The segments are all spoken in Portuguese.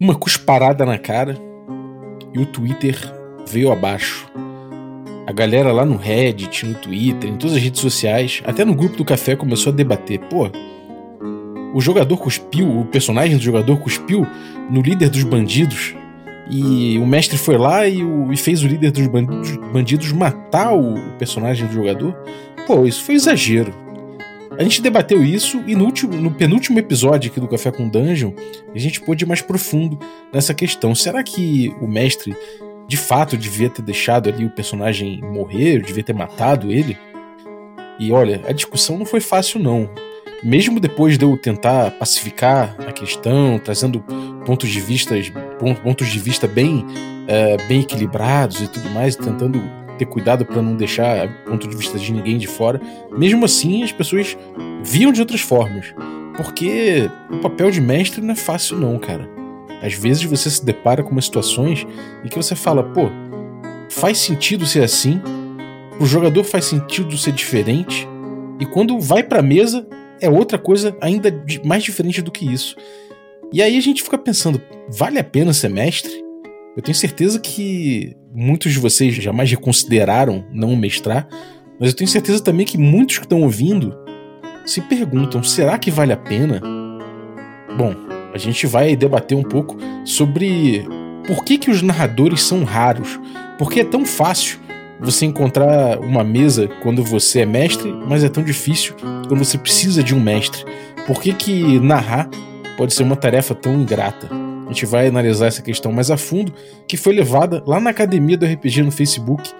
uma cusparada na cara e o Twitter veio abaixo. A galera lá no Reddit, no Twitter, em todas as redes sociais, até no grupo do café começou a debater. Pô, o jogador cuspiu, o personagem do jogador cuspiu no líder dos bandidos. E o mestre foi lá e, o, e fez o líder dos bandidos, matar o personagem do jogador. Pô, isso foi exagero. A gente debateu isso e no, último, no penúltimo episódio aqui do Café com Dungeon, a gente pôde ir mais profundo nessa questão. Será que o mestre de fato devia ter deixado ali o personagem morrer, devia ter matado ele? E olha, a discussão não foi fácil não mesmo depois de eu tentar pacificar a questão, trazendo pontos de vista, pontos de vista bem, uh, bem equilibrados e tudo mais, tentando ter cuidado para não deixar ponto de vista de ninguém de fora, mesmo assim as pessoas viam de outras formas. Porque o papel de mestre não é fácil não, cara. Às vezes você se depara com umas situações em que você fala, pô, faz sentido ser assim, o jogador faz sentido ser diferente, e quando vai pra mesa, é outra coisa ainda mais diferente do que isso. E aí a gente fica pensando, vale a pena ser mestre? Eu tenho certeza que muitos de vocês jamais reconsideraram não mestrar, mas eu tenho certeza também que muitos que estão ouvindo se perguntam: será que vale a pena? Bom, a gente vai debater um pouco sobre por que, que os narradores são raros, por que é tão fácil você encontrar uma mesa quando você é mestre, mas é tão difícil quando você precisa de um mestre. Por que, que narrar pode ser uma tarefa tão ingrata? A gente vai analisar essa questão mais a fundo, que foi levada lá na academia do RPG no Facebook.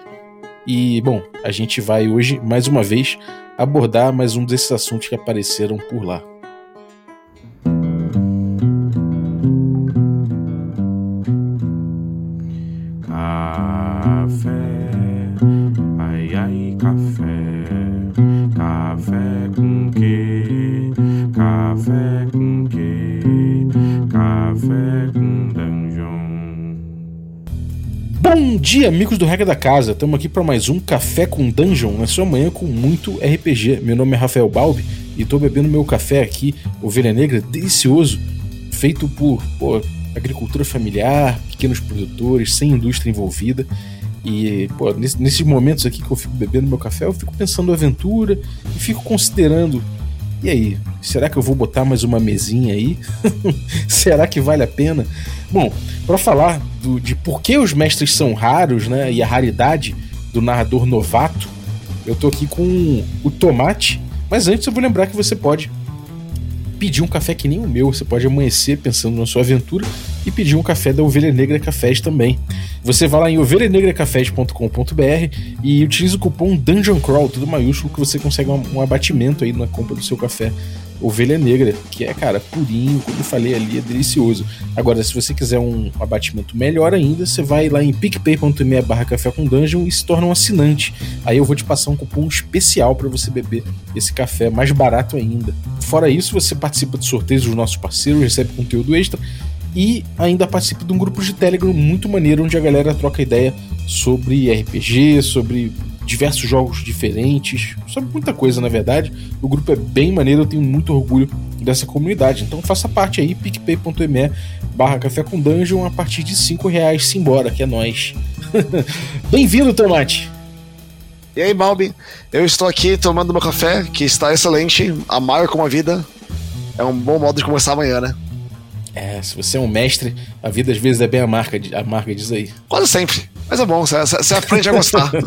E, bom, a gente vai hoje, mais uma vez, abordar mais um desses assuntos que apareceram por lá. Dia, amigos do Regra da Casa. Estamos aqui para mais um Café com Dungeon, na sua manhã com muito RPG. Meu nome é Rafael Balbi e estou bebendo meu café aqui, Ovelha Negra, delicioso, feito por pô, agricultura familiar, pequenos produtores, sem indústria envolvida. E, pô, nesses momentos aqui que eu fico bebendo meu café, eu fico pensando aventura e fico considerando e aí, será que eu vou botar mais uma mesinha aí? será que vale a pena? Bom, para falar do, de por que os mestres são raros, né, e a raridade do narrador novato, eu tô aqui com o Tomate, mas antes eu vou lembrar que você pode pedir um café que nem o meu. Você pode amanhecer pensando na sua aventura e pedir um café da Ovelha Negra Cafés também. Você vai lá em ovelhanegracafés.com.br e utiliza o cupom Dungeon Crawl, tudo maiúsculo, que você consegue um, abatimento aí na compra do seu café ovelha negra, que é, cara, purinho, como eu falei ali, é delicioso. Agora, se você quiser um abatimento melhor ainda, você vai lá em picpay.me barra café com dungeon e se torna um assinante. Aí eu vou te passar um cupom especial para você beber esse café mais barato ainda. Fora isso, você participa de sorteios dos nossos parceiros, recebe conteúdo extra e ainda participa de um grupo de Telegram muito maneiro onde a galera troca ideia sobre RPG, sobre diversos jogos diferentes, sobre muita coisa na verdade. O grupo é bem maneiro, eu tenho muito orgulho dessa comunidade. Então faça parte aí, picpay.me barra café com dungeon a partir de 5 reais, simbora, que é nós. Bem-vindo, Tomate! E aí, Balbi? Eu estou aqui tomando meu café, que está excelente, amargo como a vida. É um bom modo de começar amanhã, né? É, se você é um mestre, a vida às vezes é bem amarga, amarga diz aí. Quase sempre. Mas é bom, você aprende a gostar.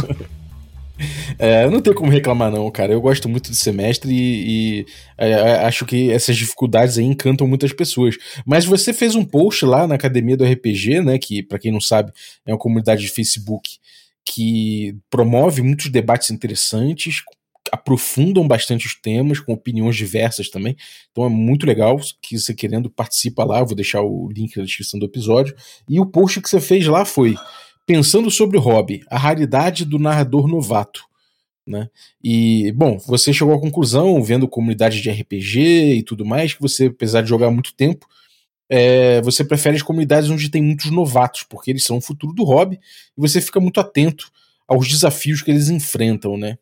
É, não tem como reclamar, não, cara. Eu gosto muito de semestre e, e é, acho que essas dificuldades aí encantam muitas pessoas. Mas você fez um post lá na Academia do RPG, né? Que, para quem não sabe, é uma comunidade de Facebook que promove muitos debates interessantes, aprofundam bastante os temas, com opiniões diversas também. Então é muito legal. Que você querendo participa lá, vou deixar o link na descrição do episódio. E o post que você fez lá foi pensando sobre o hobby, a raridade do narrador novato. Né? E, bom, você chegou à conclusão, vendo comunidade de RPG e tudo mais, que você, apesar de jogar muito tempo, é, você prefere as comunidades onde tem muitos novatos, porque eles são o futuro do hobby e você fica muito atento aos desafios que eles enfrentam, né?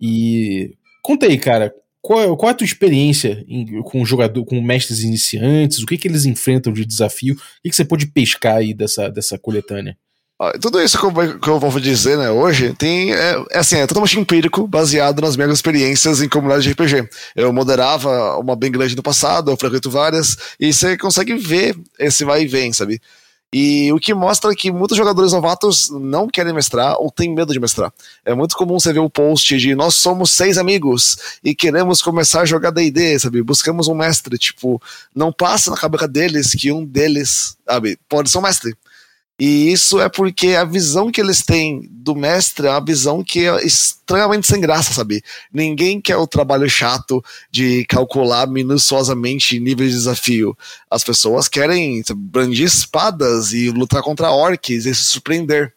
E conta aí, cara, qual, qual é a tua experiência em, com jogador, com mestres iniciantes? O que, que eles enfrentam de desafio? O que, que você pode pescar aí dessa, dessa coletânea? Tudo isso que eu, que eu, vou dizer né, hoje tem, é, é, assim, é totalmente empírico, baseado nas minhas experiências em comunidade de RPG. Eu moderava uma bem grande no passado, eu frequento várias, e você consegue ver esse vai e vem, sabe? E o que mostra que muitos jogadores novatos não querem mestrar ou têm medo de mestrar. É muito comum você ver o post de nós somos seis amigos e queremos começar a jogar DD, sabe? Buscamos um mestre. Tipo, não passa na cabeça deles que um deles, sabe, pode ser um mestre. E isso é porque a visão que eles têm do mestre é uma visão que é extremamente sem graça, sabe? Ninguém quer o trabalho chato de calcular minuciosamente níveis de desafio. As pessoas querem brandir espadas e lutar contra orcs e se surpreender.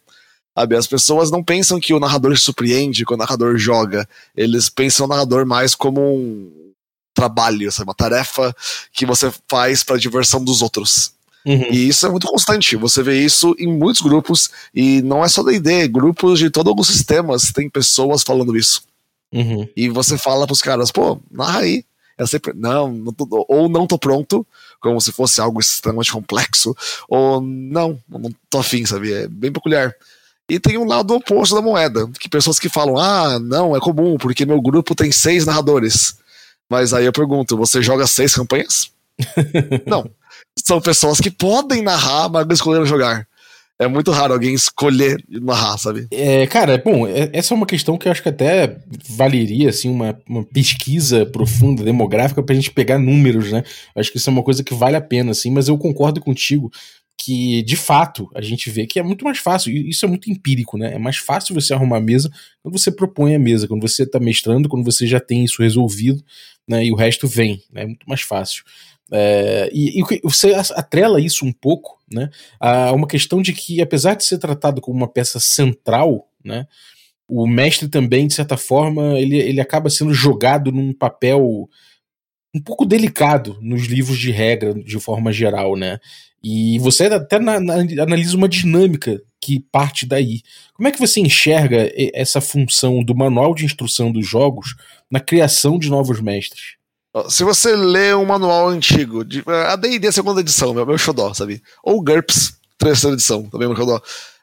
Sabe? As pessoas não pensam que o narrador surpreende quando o narrador joga. Eles pensam o narrador mais como um trabalho, sabe? uma tarefa que você faz para diversão dos outros. Uhum. E isso é muito constante. Você vê isso em muitos grupos, e não é só da ID, grupos de todos os sistemas tem pessoas falando isso. Uhum. E você fala pros caras, pô, narra aí. É sempre, não, não tô, ou não tô pronto, como se fosse algo extremamente complexo, ou não, não tô afim, sabe? É bem peculiar. E tem um lado oposto da moeda, que pessoas que falam, ah, não, é comum, porque meu grupo tem seis narradores. Mas aí eu pergunto, você joga seis campanhas? não são pessoas que podem narrar, mas não escolheram jogar. É muito raro alguém escolher narrar, sabe? É, cara, bom, é, essa é uma questão que eu acho que até valeria, assim, uma, uma pesquisa profunda, demográfica, pra gente pegar números, né? Eu acho que isso é uma coisa que vale a pena, assim, mas eu concordo contigo que, de fato, a gente vê que é muito mais fácil, e isso é muito empírico, né? É mais fácil você arrumar a mesa quando você propõe a mesa, quando você tá mestrando, quando você já tem isso resolvido, né? E o resto vem, né? É muito mais fácil. É, e, e, você atrela isso um pouco né, a uma questão de que, apesar de ser tratado como uma peça central, né, o mestre também, de certa forma, ele, ele acaba sendo jogado num papel um pouco delicado nos livros de regra, de forma geral, né? E você até na, na, analisa uma dinâmica que parte daí. Como é que você enxerga essa função do manual de instrução dos jogos na criação de novos mestres? Se você lê um manual antigo, de, a D&D segunda edição, meu, meu xodó, sabe? Ou GURPS, terceira edição, também meu xodó.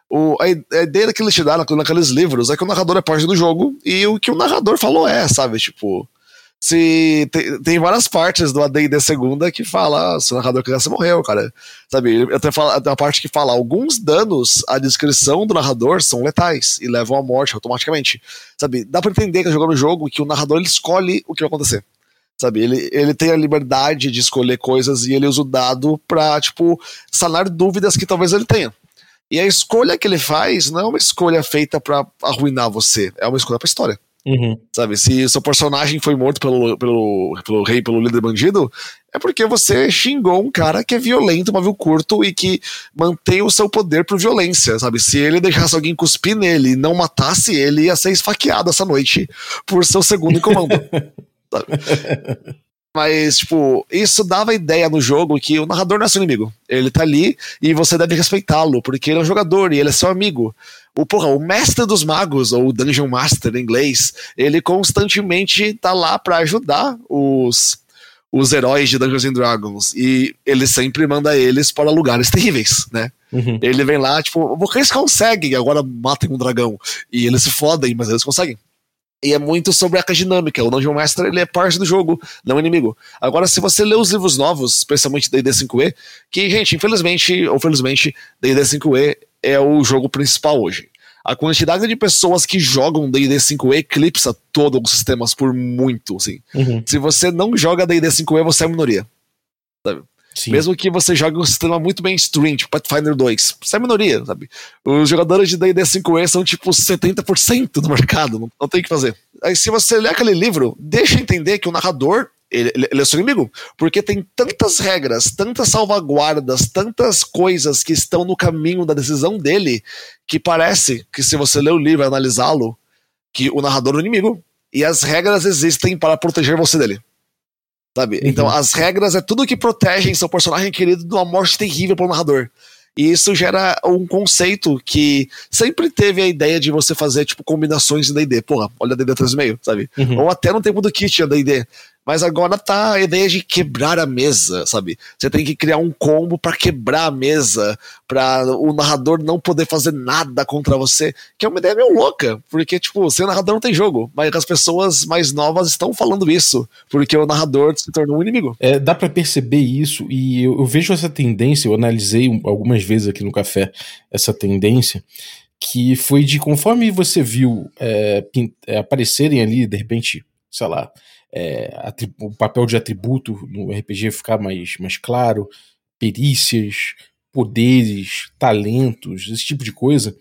O, a, a ideia que eles te dão naqueles livros é que o narrador é parte do jogo e o que o narrador falou é, sabe? Tipo, se tem, tem várias partes do AD&D segunda que fala, ah, se o narrador você morreu, cara. Sabe? Até fala, tem uma parte que fala, alguns danos à descrição do narrador são letais e levam à morte automaticamente. Sabe? Dá pra entender que jogando o jogo que o narrador ele escolhe o que vai acontecer. Sabe, ele, ele tem a liberdade de escolher coisas e ele usa o dado pra, tipo, sanar dúvidas que talvez ele tenha. E a escolha que ele faz não é uma escolha feita para arruinar você, é uma escolha pra história. Uhum. Sabe, se seu personagem foi morto pelo, pelo, pelo rei, pelo líder bandido, é porque você xingou um cara que é violento, pavio curto e que mantém o seu poder por violência, sabe? Se ele deixasse alguém cuspir nele e não matasse ele, ia ser esfaqueado essa noite por seu segundo em comando. Mas, tipo, isso dava ideia no jogo que o narrador não é seu inimigo. Ele tá ali e você deve respeitá-lo, porque ele é um jogador e ele é seu amigo. O, porra, o mestre dos magos, ou Dungeon Master em inglês, ele constantemente tá lá para ajudar os, os heróis de Dungeons and Dragons. E ele sempre manda eles para lugares terríveis, né? Uhum. Ele vem lá, tipo, vocês conseguem, agora matem um dragão. E eles se fodem, mas eles conseguem. E é muito sobre a dinâmica. O Dungeon Master ele é parte do jogo, não é inimigo. Agora, se você lê os livros novos, especialmente D&D 5e, que, gente, infelizmente ou felizmente, D&D 5e é o jogo principal hoje. A quantidade de pessoas que jogam D&D 5e eclipsa todos os sistemas por muito, assim. Uhum. Se você não joga D&D 5e, você é minoria. Sabe? Sim. Mesmo que você jogue um sistema muito mainstream, tipo Pathfinder 2. Você é minoria, sabe? Os jogadores de D&D 5e são tipo 70% do mercado, não, não tem o que fazer. Aí se você ler aquele livro, deixa entender que o narrador ele, ele, é seu inimigo. Porque tem tantas regras, tantas salvaguardas, tantas coisas que estão no caminho da decisão dele, que parece que se você ler o livro e analisá-lo, que o narrador é o inimigo. E as regras existem para proteger você dele. Sabe? Uhum. Então, as regras é tudo que protegem seu personagem querido de uma morte terrível pro narrador. E isso gera um conceito que sempre teve a ideia de você fazer, tipo, combinações de D&D. Porra, olha D&D 3.5, sabe? Uhum. Ou até no tempo do kit a D&D. Mas agora tá a ideia de quebrar a mesa, sabe? Você tem que criar um combo para quebrar a mesa, para o narrador não poder fazer nada contra você, que é uma ideia meio louca, porque, tipo, sem narrador não tem jogo, mas as pessoas mais novas estão falando isso, porque o narrador se tornou um inimigo. É, dá para perceber isso, e eu, eu vejo essa tendência, eu analisei algumas vezes aqui no café essa tendência, que foi de conforme você viu é, é aparecerem ali, de repente, sei lá, é, o papel de atributo no RPG ficar mais, mais claro, perícias, poderes, talentos, esse tipo de coisa,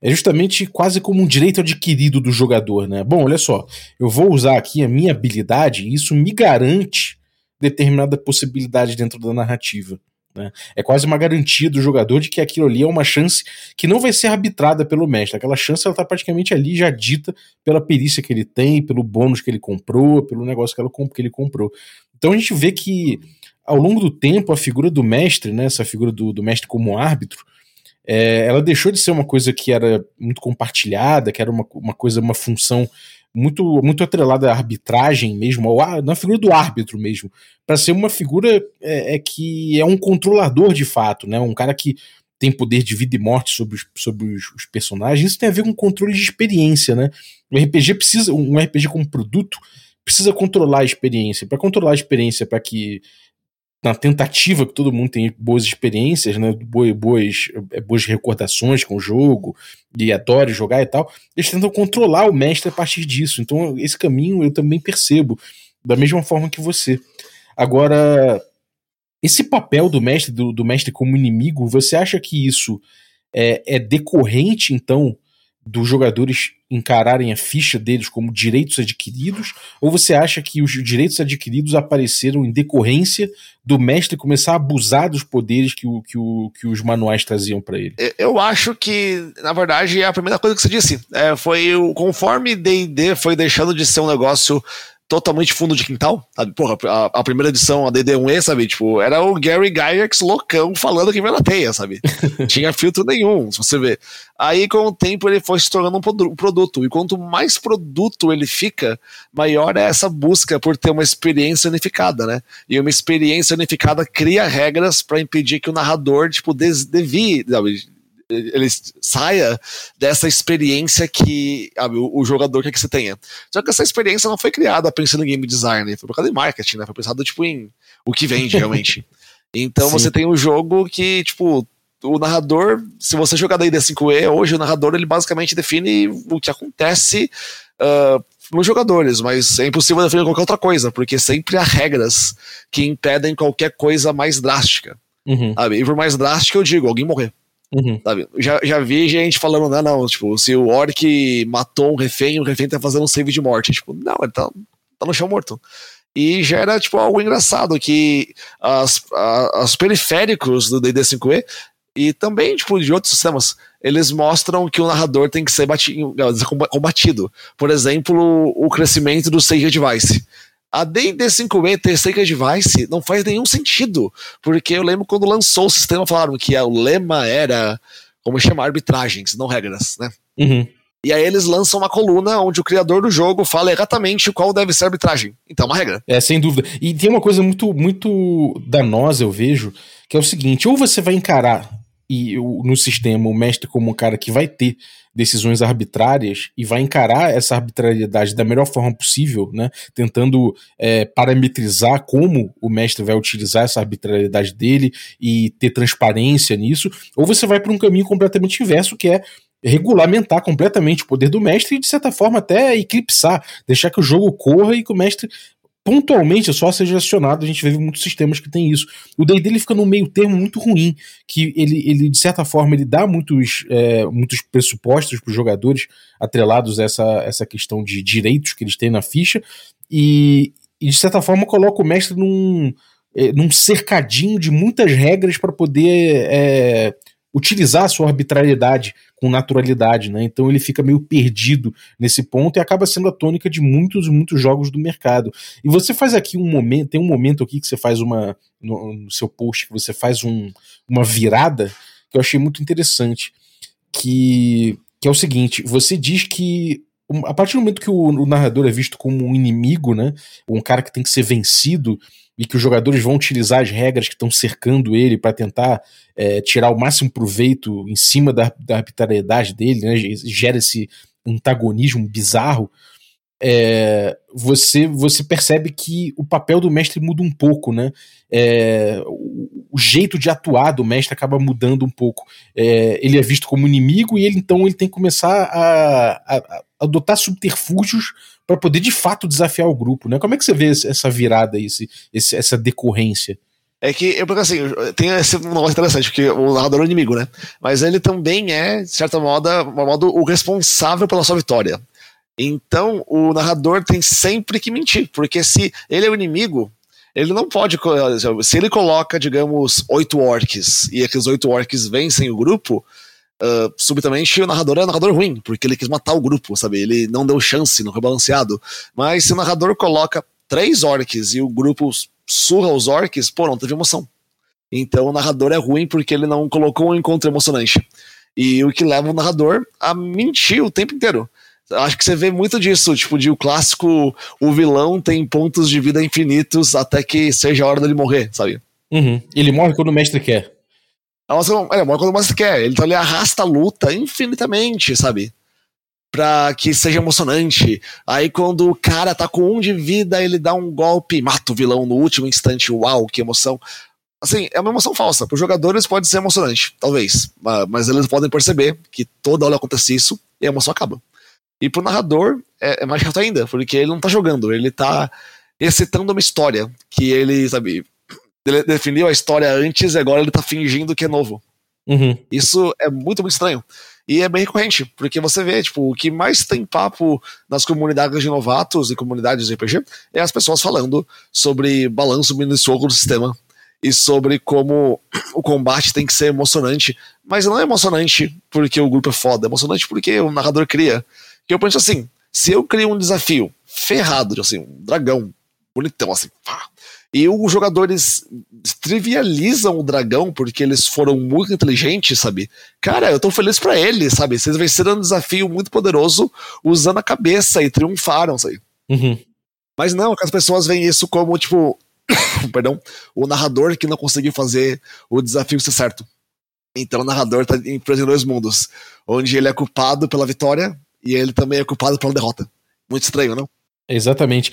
é justamente quase como um direito adquirido do jogador, né? Bom, olha só, eu vou usar aqui a minha habilidade e isso me garante determinada possibilidade dentro da narrativa. Né? É quase uma garantia do jogador de que aquilo ali é uma chance que não vai ser arbitrada pelo mestre. Aquela chance ela está praticamente ali já dita pela perícia que ele tem, pelo bônus que ele comprou, pelo negócio que, ela, que ele comprou. Então a gente vê que ao longo do tempo a figura do mestre, né, essa figura do, do mestre como árbitro, é, ela deixou de ser uma coisa que era muito compartilhada, que era uma, uma coisa, uma função muito muito atrelada à arbitragem mesmo, ao, na figura do árbitro mesmo, para ser uma figura é, é, que é um controlador de fato, né? Um cara que tem poder de vida e morte sobre os, sobre os, os personagens. Isso tem a ver com controle de experiência, né? O RPG precisa, um RPG como produto precisa controlar a experiência. Para controlar a experiência, para que na tentativa que todo mundo tem boas experiências, né, boas, boas, é, boas recordações com o jogo e adore jogar e tal, eles tentam controlar o mestre a partir disso. Então, esse caminho eu também percebo da mesma forma que você. Agora, esse papel do mestre, do, do mestre como inimigo, você acha que isso é, é decorrente, então, dos jogadores encararem a ficha deles como direitos adquiridos? Ou você acha que os direitos adquiridos apareceram em decorrência do mestre começar a abusar dos poderes que, o, que, o, que os manuais traziam para ele? Eu acho que, na verdade, é a primeira coisa que você disse. É, foi o, conforme D&D foi deixando de ser um negócio totalmente fundo de quintal, sabe? Porra, a, a primeira edição, a DD1E, sabe? Tipo, era o Gary Gygax loucão falando que veio na teia, sabe? Tinha filtro nenhum, se você ver. Aí, com o tempo, ele foi se tornando um produto. E quanto mais produto ele fica, maior é essa busca por ter uma experiência unificada, né? E uma experiência unificada cria regras para impedir que o narrador, tipo, desvie, sabe? Ele saia dessa experiência que sabe, o, o, jogador quer que você tenha. Só que essa experiência não foi criada pensando em game design, foi por causa de marketing, né? Foi pensado tipo em o que vende realmente. Então Sim. você tem um jogo que, tipo, o narrador, se você jogar da ID5E, hoje o narrador ele basicamente define o que acontece uh, nos jogadores, mas é impossível definir qualquer outra coisa, porque sempre há regras que impedem qualquer coisa mais drástica. Uhum. Sabe? E por mais drástica eu digo, alguém morrer. Uhum. Já, já vi gente falando, não, não, tipo, se o orc matou um refém, o refém tá fazendo um save de morte. Tipo, não, ele tá, tá no chão morto. E já era, tipo, algo engraçado, que as, as periféricos do D&D 5e e também, tipo, de outros sistemas, eles mostram que o narrador tem que ser batido, combatido. Por exemplo, o crescimento do Sage Advice. A D&D 5e ter Sacred Device não faz nenhum sentido, porque eu lembro quando lançou o sistema falaram que o lema era como chamar arbitragens, não regras, né? Uhum. E aí eles lançam uma coluna onde o criador do jogo fala exatamente qual deve ser a arbitragem. Então, é uma regra. É, sem dúvida. E tem uma coisa muito, muito danosa, eu vejo, que é o seguinte: ou você vai encarar e no sistema o mestre como um cara que vai ter decisões arbitrárias e vai encarar essa arbitrariedade da melhor forma possível, né? Tentando é, parametrizar como o mestre vai utilizar essa arbitrariedade dele e ter transparência nisso, ou você vai para um caminho completamente inverso, que é regulamentar completamente o poder do mestre e, de certa forma, até eclipsar, deixar que o jogo corra e que o mestre pontualmente só seja acionado, a gente vê muitos sistemas que tem isso. O D&D ele fica num meio termo muito ruim, que ele, ele de certa forma ele dá muitos, é, muitos pressupostos para os jogadores atrelados a essa, essa questão de direitos que eles têm na ficha e, e de certa forma coloca o mestre num, é, num cercadinho de muitas regras para poder é, utilizar a sua arbitrariedade com naturalidade, né? Então ele fica meio perdido nesse ponto e acaba sendo a tônica de muitos e muitos jogos do mercado. E você faz aqui um momento, tem um momento aqui que você faz uma no, no seu post que você faz um, uma virada que eu achei muito interessante, que, que é o seguinte: você diz que a partir do momento que o, o, narrador é visto como um inimigo, né, um cara que tem que ser vencido e que os jogadores vão utilizar as regras que estão cercando ele para tentar é, tirar o máximo proveito em cima da, da arbitrariedade dele, né, gera esse antagonismo bizarro é, você você percebe que o papel do mestre muda um pouco, né? É, o, o, jeito de atuar do mestre acaba mudando um pouco. É, ele é visto como inimigo e ele então ele tem que começar a, a, a adotar subterfúgios para poder de fato desafiar o grupo, né? Como é que você vê essa virada, esse, esse essa decorrência? É que, eu, porque assim, tem esse negócio interessante, porque o narrador é o inimigo, né? Mas ele também é, de certa modo, modo o responsável pela sua vitória. Então, o narrador tem sempre que mentir, porque se ele é o inimigo, ele não pode. Se ele coloca, digamos, oito orcs e aqueles oito orcs vencem o grupo, uh, subitamente o narrador é um narrador ruim, porque ele quis matar o grupo, sabe? Ele não deu chance, não foi balanceado. Mas se o narrador coloca três orcs e o grupo surra os orcs, pô, não teve emoção. Então o narrador é ruim porque ele não colocou um encontro emocionante. E o que leva o narrador a mentir o tempo inteiro. Acho que você vê muito disso, tipo, de o clássico, o vilão tem pontos de vida infinitos até que seja a hora dele morrer, sabe? Uhum. Ele morre quando o mestre quer. Nossa, ele morre quando o mestre quer. Então ele arrasta a luta infinitamente, sabe? Pra que seja emocionante. Aí quando o cara tá com um de vida, ele dá um golpe e mata o vilão no último instante. Uau, que emoção. Assim, é uma emoção falsa. Para os jogadores pode ser emocionante, talvez. Mas eles podem perceber que toda hora acontece isso e a emoção acaba. E pro narrador é, é mais chato ainda, porque ele não tá jogando, ele tá recitando uma história que ele, sabe, ele definiu a história antes e agora ele tá fingindo que é novo. Uhum. Isso é muito, muito estranho. E é bem recorrente, porque você vê, tipo, o que mais tem papo nas comunidades de novatos e comunidades de RPG é as pessoas falando sobre balanço minucioso do sistema e sobre como o combate tem que ser emocionante. Mas não é emocionante porque o grupo é foda, é emocionante porque o narrador cria. Que eu penso assim, se eu crio um desafio ferrado, assim, um dragão bonitão, assim, pá, e os jogadores trivializam o dragão porque eles foram muito inteligentes, sabe? Cara, eu tô feliz para eles, sabe? Vocês venceram um desafio muito poderoso usando a cabeça e triunfaram, sabe? Uhum. Mas não, as pessoas veem isso como, tipo, perdão, o narrador que não conseguiu fazer o desafio ser certo. Então o narrador tá preso em dois mundos, onde ele é culpado pela vitória e ele também é culpado pela derrota. Muito estranho, não? Exatamente.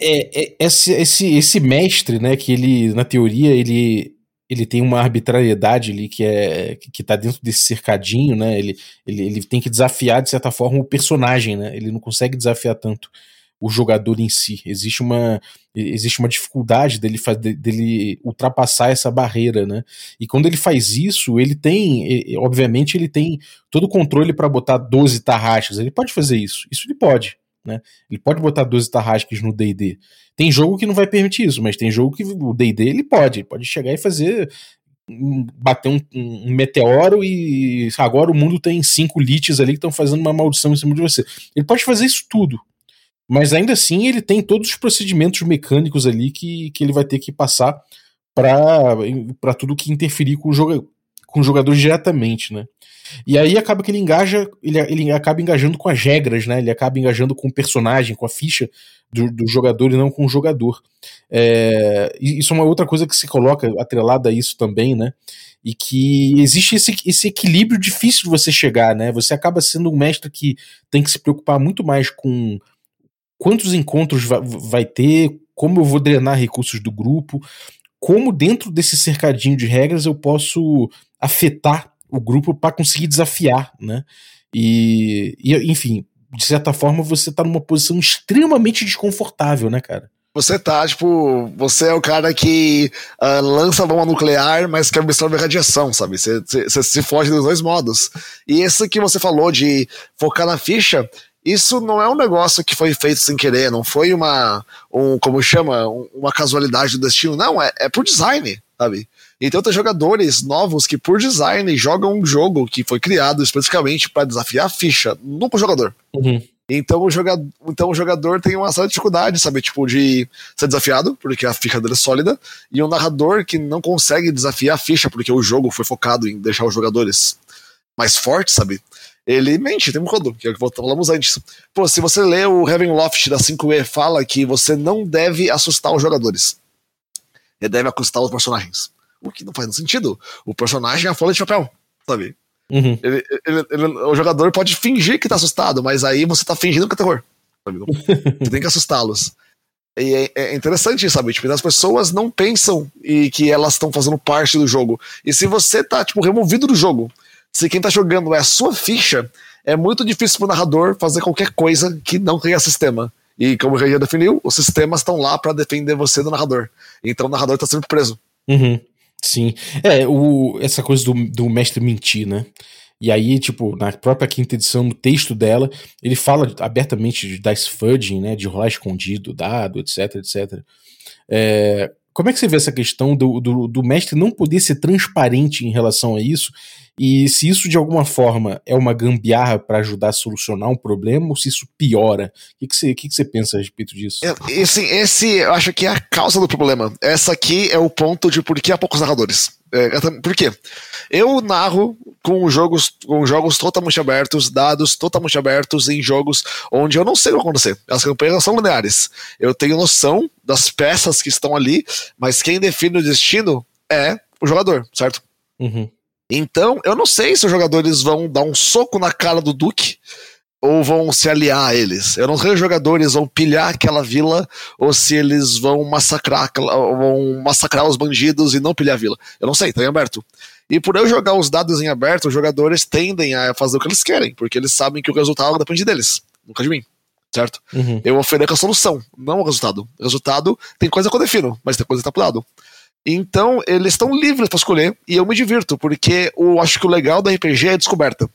É, é, esse, esse, esse mestre, né, que ele, na teoria, ele, ele tem uma arbitrariedade ali que é que tá dentro desse cercadinho, né? Ele, ele, ele tem que desafiar, de certa forma, o personagem, né? Ele não consegue desafiar tanto o jogador em si. Existe uma, existe uma dificuldade dele, dele ultrapassar essa barreira, né? E quando ele faz isso, ele tem, obviamente, ele tem todo o controle para botar 12 tarraxas. Ele pode fazer isso. Isso ele pode. Né? Ele pode botar 12 tarrascas no D&D. Tem jogo que não vai permitir isso, mas tem jogo que o D&D ele pode, pode chegar e fazer bater um, um, meteoro e agora o mundo tem cinco liches ali que estão fazendo uma maldição em cima de você. Ele pode fazer isso tudo. Mas ainda assim ele tem todos os procedimentos mecânicos ali que, que ele vai ter que passar para tudo que interferir com o, joga, com o jogador diretamente, né? E aí acaba que ele engaja, ele, ele acaba engajando com as regras, né? Ele acaba engajando com o personagem, com a ficha do, do jogador e não com o jogador. É, isso é uma outra coisa que se coloca atrelada a isso também, né? E que existe esse, esse equilíbrio difícil de você chegar, né? Você acaba sendo um mestre que tem que se preocupar muito mais com quantos encontros vai, vai ter, como eu vou drenar recursos do grupo, como dentro desse cercadinho de regras eu posso afetar o grupo para conseguir desafiar, né? E, e, enfim, de certa forma você tá numa posição extremamente desconfortável, né, cara? Você tá, tipo, você é o cara que uh, lança a bomba nuclear, mas que absorve radiação, sabe? Você se foge dos dois modos. E esse que você falou de focar na ficha, isso não é um negócio que foi feito sem querer, não foi uma, um, como chama, uma casualidade do destino, não, é, é por design, sabe? Então tem jogadores novos que por design jogam um jogo que foi criado especificamente para desafiar a ficha, não pro jogador. Uhum. Então o, jogador, então o jogador tem uma certa dificuldade, sabe? Tipo, de ser desafiado, porque a ficha dele é sólida, e um narrador que não consegue desafiar a ficha, porque o jogo foi focado em deixar os jogadores mais fortes, sabe? Ele mente, tem um rodo, que é o que falamos antes. Pô, se você lê o Loft da 5E, fala que você não deve assustar os jogadores. Ele deve assustar os personagens. O que não faz sentido. O personagem é a folha de papel, sabe? Uhum. Ele, ele, ele, o jogador pode fingir que tá assustado, mas aí você tá fingindo que é terror. você tem que assustá-los. E é, é, interessante, sabe? Tipo, as pessoas não pensam e que elas estão fazendo parte do jogo. E se você tá, tipo, removido do jogo, se quem tá jogando é a sua ficha, é muito difícil pro narrador fazer qualquer coisa que não tenha sistema. E como o Rei já definiu, os sistemas estão lá para defender você do narrador. Então o narrador tá sempre preso. Uhum. Sim. É, o, essa coisa do, do mestre mentir, né? E aí, tipo, na própria quinta edição, no texto dela, ele fala abertamente de dice fudging, né? De rolar escondido, dado, etc, etc. É, como é que você vê essa questão do, do, do, mestre não poder ser transparente em relação a isso? E se isso de alguma forma é uma gambiarra para ajudar a solucionar um problema ou se isso piora? O que, que, você, que, que você pensa a respeito disso? Esse, esse eu acho que é a causa do problema. Essa aqui é o ponto de por que há poucos narradores. É, por quê? Eu narro com jogos, com jogos totalmente abertos, dados totalmente abertos em jogos onde eu não sei o que vai acontecer. As campanhas são lineares. Eu tenho noção das peças que estão ali, mas quem define o destino é o jogador, certo? Uhum. Então, eu não sei se os jogadores vão dar um soco na cara do Duque ou vão se aliar a eles. Eu não sei se os jogadores vão pilhar aquela vila ou se eles vão massacrar, vão massacrar os bandidos e não pilhar a vila. Eu não sei, tá em aberto. E por eu jogar os dados em aberto, os jogadores tendem a fazer o que eles querem, porque eles sabem que o resultado depende deles, nunca de mim. Certo? Uhum. Eu ofereço a solução, não o resultado. O resultado tem coisa que eu defino, mas tem coisa que tá pro lado. Então, eles estão livres para escolher e eu me divirto, porque eu acho que o legal do RPG é a descoberta.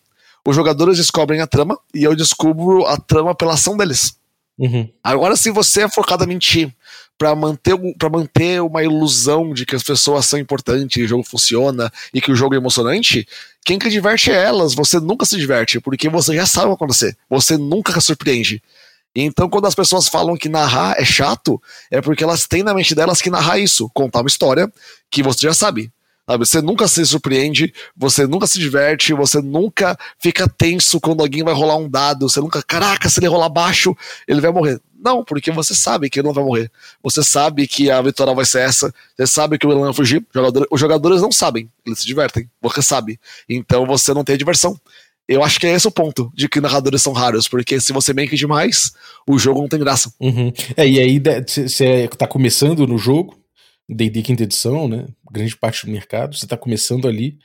Os jogadores descobrem a trama e eu descubro a trama pela ação deles. Uhum. Agora, se você é focado a mentir para manter, pra manter uma ilusão de que as pessoas são importantes, o jogo funciona e que o jogo é emocionante, quem que diverte é elas. Você nunca se diverte, porque você já sabe o que vai acontecer. Você nunca se surpreende. Então, quando as pessoas falam que narrar é chato, é porque elas têm na mente delas que narrar isso, contar uma história que você já sabe. Sabe? Você nunca se surpreende, você nunca se diverte, você nunca fica tenso quando alguém vai rolar um dado, você nunca, caraca, se ele rolar baixo, ele vai morrer. Não, porque você sabe que ele não vai morrer. Você sabe que a vitória vai ser essa, você sabe que o vilão vai fugir. os jogadores não sabem, eles se divertem, você sabe. Então você não tem diversão. Eu acho que é esse o ponto de que narradores são raros, porque se você mente demais, o jogo não tem graça. Uhum. É, e aí você tá começando no jogo, D&D quinta edição, né? Grande parte do mercado, você tá começando ali,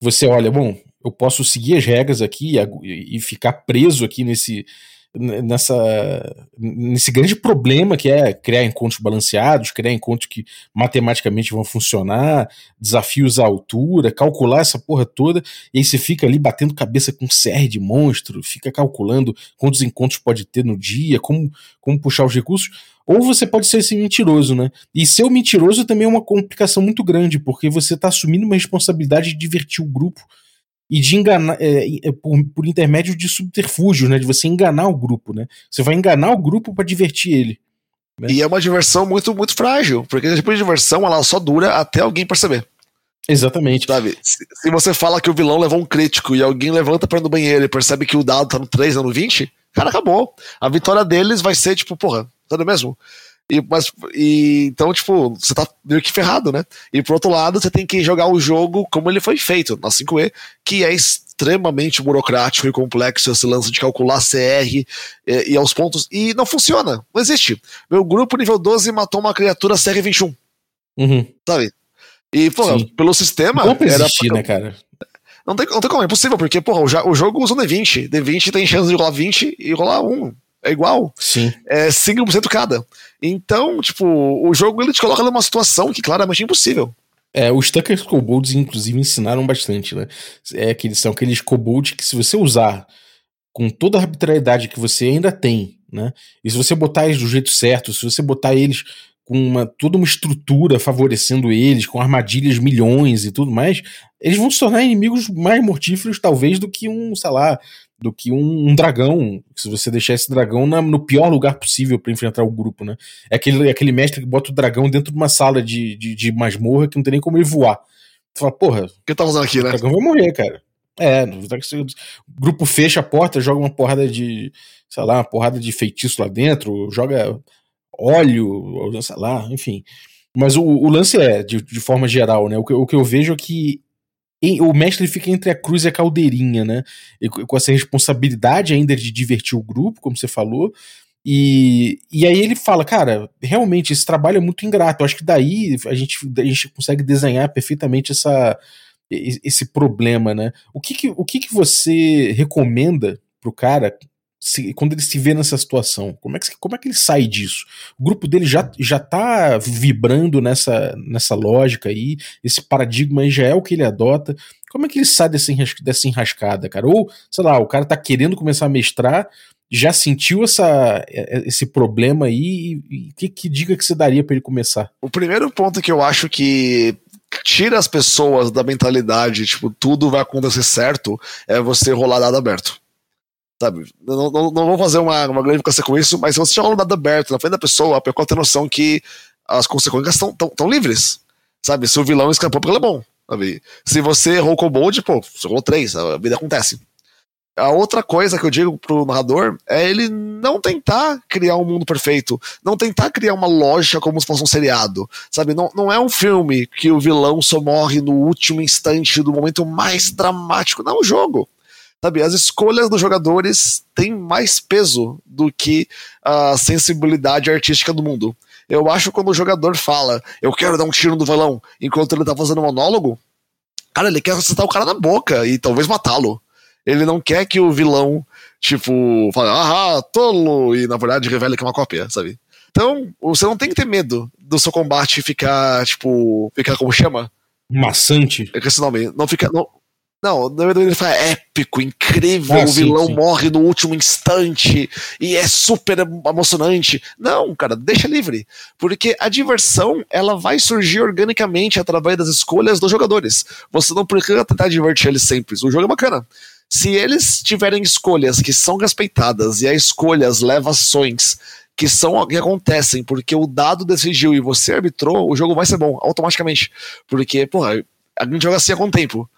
você olha, bom, eu posso seguir as regras aqui e, e ficar preso aqui nesse nessa nesse grande problema que é criar encontros balanceados, criar encontros que matematicamente vão funcionar, desafios à altura, calcular essa porra toda, e aí você fica ali batendo cabeça com CR de monstro, fica calculando quantos encontros pode ter no dia, como, como puxar os recursos, ou você pode ser esse mentiroso, né? E ser o mentiroso também é uma complicação muito grande, porque você está assumindo uma responsabilidade de divertir o grupo e de enganar é, é, por, por, intermédio de subterfúgios, né? De você enganar o grupo, né? Você vai enganar o grupo para divertir ele. Né? E é uma diversão muito, muito frágil, porque esse tipo de diversão ela só dura até alguém perceber. Exatamente. Sabe? Se, se, você fala que o vilão levou um crítico e alguém levanta para ir no banheiro e percebe que o dado tá no 3 ou no 20, cara, acabou. A vitória deles vai ser tipo, porra, tudo mesmo? E, mas, e, então, tipo, você tá meio que ferrado, né? E por outro lado, você tem que jogar o jogo como ele foi feito, na 5E, que é extremamente burocrático e complexo esse lance de calcular CR e, e aos pontos. E não funciona, não existe. Meu grupo nível 12 matou uma criatura CR21. Uhum. Sabe? E, pô, pelo sistema. Não era existir, pra... né, cara? Não tem, não tem como, é impossível, porque, porra, o, o jogo usa um D20. D20 tem chance de rolar 20 e rolar 1 é igual. Sim. É 5% cada. Então, tipo, o jogo ele te coloca numa situação que claramente é impossível. É, os Tuckers Kobolds, inclusive, ensinaram bastante, né? É que eles são aqueles kobolds que, se você usar com toda a arbitrariedade que você ainda tem, né? E se você botar eles do jeito certo, se você botar eles com uma, toda uma estrutura favorecendo eles, com armadilhas milhões e tudo mais, eles vão se tornar inimigos mais mortíferos, talvez, do que um, sei lá, do que um, um dragão. Se você deixar esse dragão na, no pior lugar possível para enfrentar o grupo, né? É aquele, aquele mestre que bota o dragão dentro de uma sala de, de, de masmorra que não tem nem como ele voar. Tu fala, porra. O que tá usando aqui, né? O dragão vai morrer, cara. É, o grupo fecha a porta, joga uma porrada de, sei lá, uma porrada de feitiço lá dentro, joga óleo, sei lá, enfim. Mas o, o lance é, de, de, forma geral, né? O que, o que eu vejo é que o mestre fica entre a cruz e a caldeirinha, né? E, com essa responsabilidade ainda de divertir o grupo, como você falou. E, e aí ele fala, cara, realmente esse trabalho é muito ingrato. Eu acho que daí a gente, a gente consegue desenhar perfeitamente essa, esse problema, né? O que, que, o que, que você recomenda pro cara se, quando ele se vê nessa situação? Como é, que, como é que ele sai disso? O grupo dele já, já tá vibrando nessa, nessa lógica aí, esse paradigma aí já é o que ele adota. Como é que ele sai dessa, dessa enrascada, cara? Ou, sei lá, o cara tá querendo começar a mestrar, já sentiu essa, esse problema aí e que, que dica que você daria para ele começar? O primeiro ponto que eu acho que tira as pessoas da mentalidade, tipo, tudo vai acontecer certo, é você rolar dado aberto. Sabe? Não, não, não vou fazer uma, uma grande com isso, mas se você tiver um dado aberto na frente da pessoa, a pessoa tem noção que as consequências estão livres. Sabe? Se o vilão escapou, porque ele é bom. Sabe? Se você errou com o bold, pô, você errou três, a vida acontece. A outra coisa que eu digo pro narrador é ele não tentar criar um mundo perfeito, não tentar criar uma lógica como se fosse um seriado, sabe? Não, não é um filme que o vilão só morre no último instante do momento mais dramático, não é um jogo. Sabe, as escolhas dos jogadores têm mais peso do que a sensibilidade artística do mundo. Eu acho que quando o jogador fala, eu quero dar um tiro no vilão, enquanto ele tá fazendo um monólogo, cara, ele quer acertar o cara na boca e talvez matá-lo. Ele não quer que o vilão, tipo, fale, ah, tolo, e na verdade revele que é uma cópia, sabe? Então, você não tem que ter medo do seu combate ficar, tipo, ficar como chama? Maçante. É que esse nome. Não fica. Não, não, na verdade ele fala épico, incrível, o vilão sim. morre no último instante e é super emocionante. Não, cara, deixa livre. Porque a diversão, ela vai surgir organicamente através das escolhas dos jogadores. Você não precisa tentar divertir eles sempre. O jogo é bacana. Se eles tiverem escolhas que são respeitadas e as escolhas levam ações que são que acontecem porque o dado decidiu e você arbitrou, o jogo vai ser bom automaticamente. Porque, porra, a gente joga assim há quanto tempo?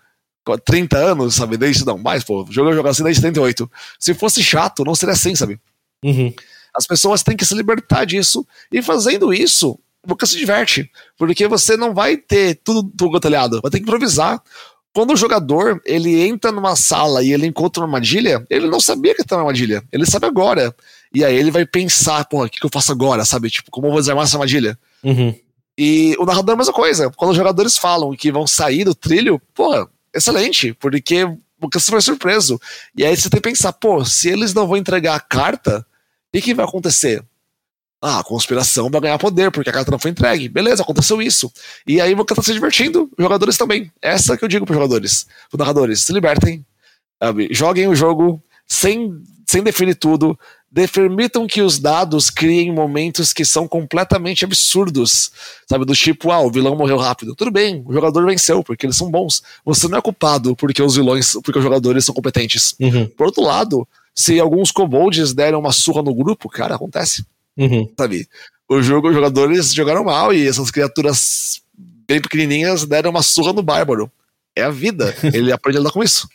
30 anos, sabe? Desde não, mais, pô, jogo jogar assim desde 78. Se fosse chato, não seria assim, sabe? Uhum. As pessoas têm que se libertar disso. E fazendo isso, você se diverte. Porque você não vai ter tudo, tudo talhado. Vai ter que improvisar. Quando o jogador ele entra numa sala e ele encontra uma armadilha, ele não sabia que tá na armadilha. Ele sabe agora. E aí ele vai pensar, porra, o que, que eu faço agora, sabe? Tipo, como eu vou desarmar essa armadilha? Uhum. E o narrador é a mesma coisa. Quando os jogadores falam que vão sair do trilho, porra, excelente, porque você foi surpreso. E aí você tem que pensar, pô, se eles não vão entregar a carta, o que, que vai acontecer? Ah, a conspiração vai ganhar poder, porque a carta não foi entregue. Beleza, aconteceu isso. E aí você tá se divertindo, jogadores também. Essa que eu digo pros jogadores, pros narradores, se libertem, sabe? joguem o jogo sem, sem definir tudo, de, permitam que os dados criem momentos que são completamente absurdos, sabe? Do tipo, ah, o vilão morreu rápido. Tudo bem, o jogador venceu, porque eles são bons. Você não é culpado porque os vilões, porque os jogadores são competentes. Uhum. Por outro lado, se alguns kobolds deram uma surra no grupo, cara, acontece. Uhum. Sabe? O jogo, os jogadores jogaram mal e essas criaturas bem pequenininhas deram uma surra no bárbaro. É a vida. Ele aprende a lidar com isso.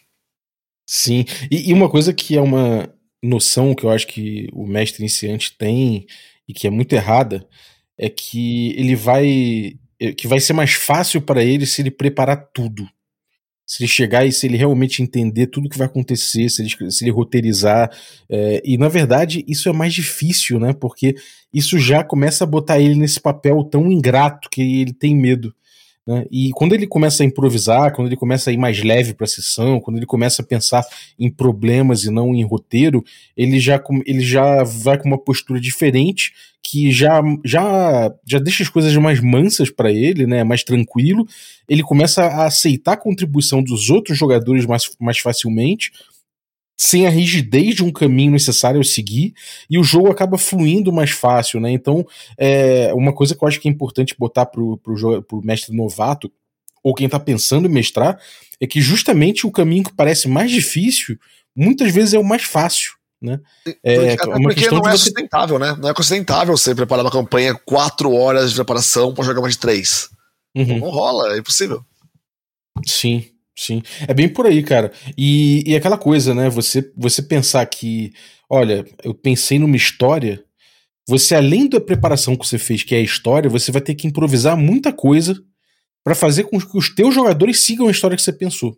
Sim, e, e, uma coisa que é uma, noção que eu acho que o mestre iniciante tem e que é muito errada é que ele vai é, que vai ser mais fácil para ele se ele preparar tudo. Se ele chegar e se ele realmente entender tudo que vai acontecer, se ele, se ele roteirizar. É, e na verdade isso é mais difícil, né? Porque isso já começa a botar ele nesse papel tão ingrato que ele tem medo. Né? E quando ele começa a improvisar, quando ele começa a ir mais leve para a sessão, quando ele começa a pensar em problemas e não em roteiro, ele já, ele já vai com uma postura diferente que já, já, já deixa as coisas mais mansas para ele, né? mais tranquilo. Ele começa a aceitar a contribuição dos outros jogadores mais, mais facilmente sem a rigidez de um caminho necessário a seguir, e o jogo acaba fluindo mais fácil, né? Então, é uma coisa que eu acho que é importante botar pro, pro, pro mestre novato ou quem tá pensando em mestrar, é que justamente o caminho que parece mais difícil, muitas vezes é o mais fácil. Né? É, Até uma porque não é você... sustentável, né? Não é sustentável você preparar uma campanha quatro horas de preparação para jogar mais de três. Uhum. Não rola, é impossível. Sim, sim. É bem por aí, cara. E, e aquela coisa, né? Você, você pensar que, olha, eu pensei numa história. Você, além da preparação que você fez, que é a história, você vai ter que improvisar muita coisa para fazer com que os teus jogadores sigam a história que você pensou.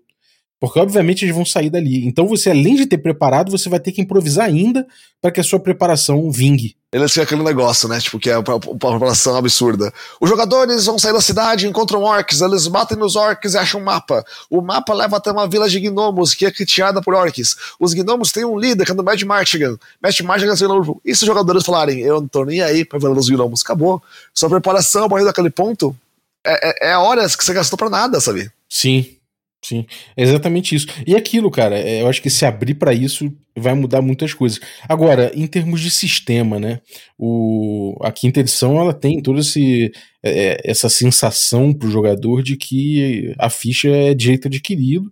Porque, obviamente, eles vão sair dali. Então, você, além de ter preparado, você vai ter que improvisar ainda para que a sua preparação vingue. Eles têm aquele negócio, né? Tipo, que é uma preparação absurda. Os jogadores vão sair da cidade, encontram orcs, eles batem nos orcs e acham um mapa. O mapa leva até uma vila de gnomos, que é critiada por orcs. Os gnomos têm um líder, que é do Mad Martigan. Mad Martigan é o E se os jogadores falarem, eu não tô nem aí pra ver os gnomos? Acabou. Sua preparação a partir daquele ponto é, é, é horas que você gastou pra nada, sabe? Sim. Sim, é exatamente isso. E aquilo, cara, é, eu acho que se abrir para isso vai mudar muitas coisas. Agora, em termos de sistema, né? O, a quinta edição ela tem toda esse, é, essa sensação pro jogador de que a ficha é direito adquirido,